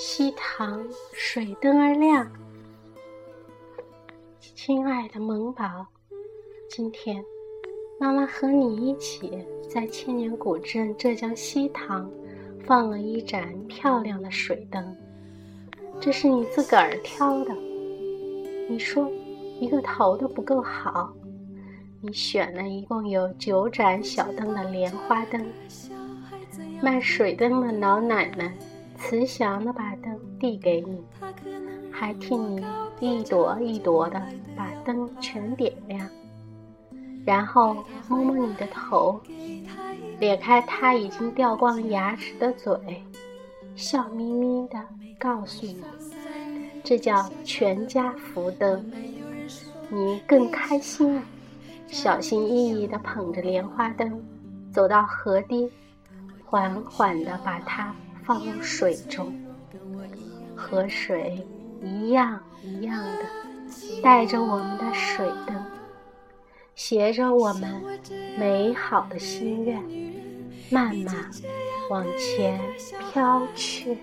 西塘水灯儿亮，亲爱的萌宝，今天妈妈和你一起在千年古镇浙江西塘放了一盏漂亮的水灯。这是你自个儿挑的，你说一个头都不够好，你选了一共有九盏小灯的莲花灯。卖水灯的老奶奶。慈祥的把灯递给你，还替你一朵一朵的把灯全点亮，然后摸摸你的头，咧开他已经掉光牙齿的嘴，笑眯眯的告诉你，这叫全家福灯。你更开心了，小心翼翼的捧着莲花灯，走到河堤，缓缓的把它。放入水中，河水一样一样的带着我们的水灯，携着我们美好的心愿，慢慢往前飘去。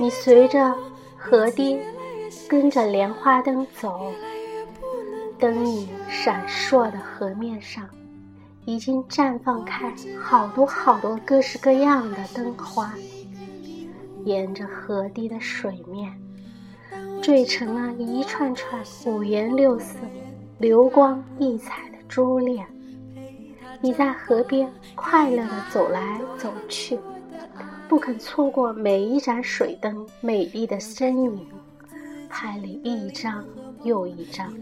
你随着河堤，跟着莲花灯走，灯影闪烁的河面上。已经绽放开好多好多各式各样的灯花，沿着河堤的水面，缀成了一串串五颜六色、流光溢彩的珠链。你在河边快乐地走来走去，不肯错过每一盏水灯美丽的身影，拍了一张又一张。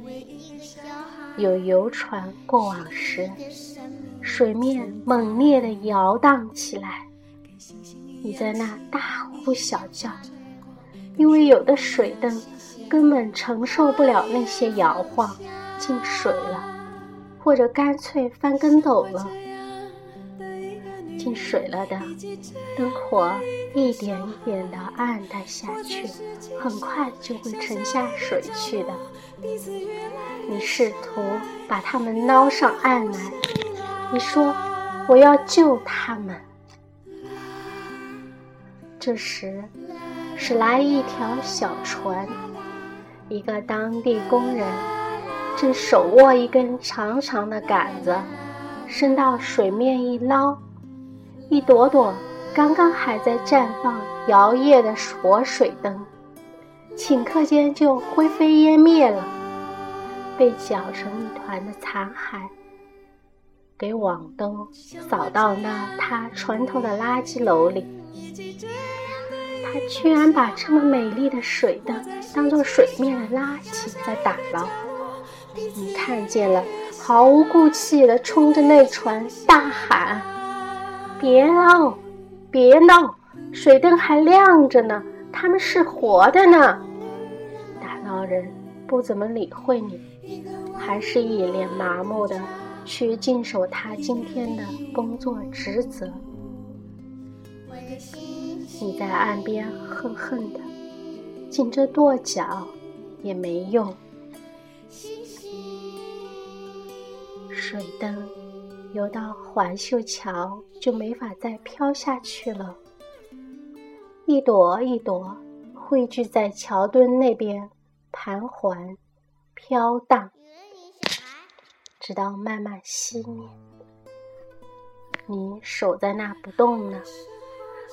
有游船过往时，水面猛烈地摇荡起来，你在那大呼小叫，因为有的水灯根本承受不了那些摇晃，进水了，或者干脆翻跟斗了。进水了的灯火一点一点的暗淡下去，很快就会沉下水去的。你试图把他们捞上岸来，你说我要救他们。这时，驶来一条小船，一个当地工人正手握一根长长的杆子，伸到水面一捞，一朵朵刚刚还在绽放摇曳的活水灯，顷刻间就灰飞烟灭了。被搅成一团的残骸，给网兜扫到那他船头的垃圾篓里。他居然把这么美丽的水灯当做水面的垃圾在打捞。你看见了，毫无顾忌地冲着那船大喊：“别闹，别闹！水灯还亮着呢，他们是活的呢！”打捞人不怎么理会你。还是一脸麻木的去尽守他今天的工作职责。你在岸边恨恨的，紧着跺脚也没用。水灯游到环秀桥就没法再飘下去了，一朵一朵汇聚在桥墩那边盘桓飘荡。直到慢慢熄灭，你守在那不动呢，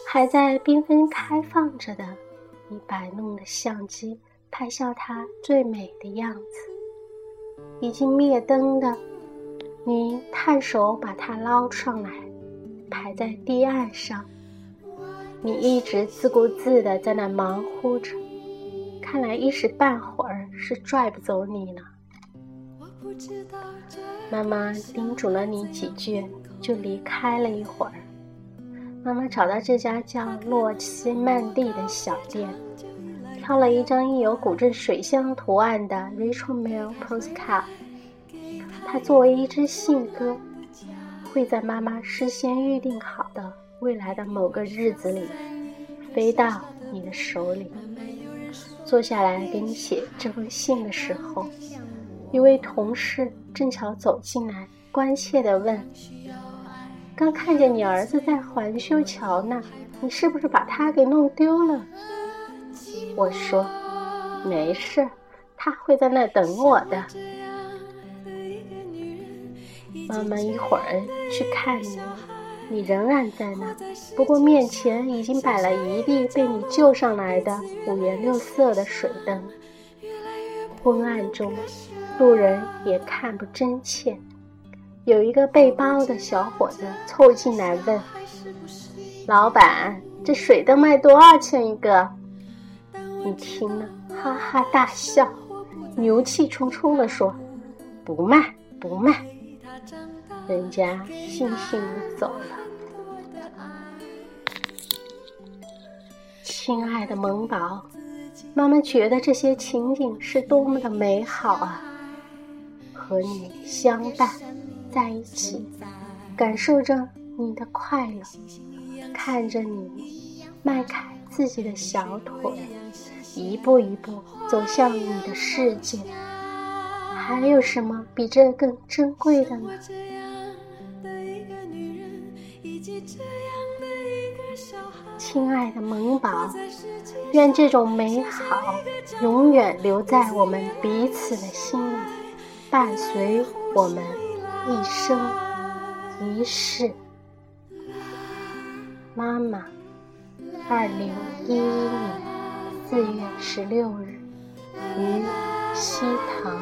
还在缤纷开放着的，你摆弄的相机拍下它最美的样子。已经灭灯的，你探手把它捞上来，排在堤岸上。你一直自顾自的在那忙乎着，看来一时半会儿是拽不走你了。妈妈叮嘱了你几句，就离开了一会儿。妈妈找到这家叫“洛奇曼蒂”的小店，挑了一张印有古镇水乡图案的 Rachel Mail postcard。它作为一支信鸽，会在妈妈事先预定好的未来的某个日子里，飞到你的手里。坐下来给你写这封信的时候。一位同事正巧走进来，关切地问：“刚看见你儿子在环修桥呢，你是不是把他给弄丢了？”我说：“没事，他会在那等我的。”妈妈一会儿去看你，你仍然在那，不过面前已经摆了一地被你救上来的五颜六色的水灯。昏暗中，路人也看不真切。有一个背包的小伙子凑进来问：“老板，这水灯卖多少钱一个？”你听了，哈哈大笑，牛气冲冲地说：“不卖，不卖。”人家悻悻地走了。亲爱的萌宝，妈妈觉得这些情景是多么的美好啊！和你相伴在一起，感受着你的快乐，看着你迈开自己的小腿，一步一步走向你的世界，还有什么比这更珍贵的呢？亲爱的萌宝，愿这种美好永远留在我们彼此的心里，伴随我们一生一世。妈妈，二零一一年四月十六日，于西塘。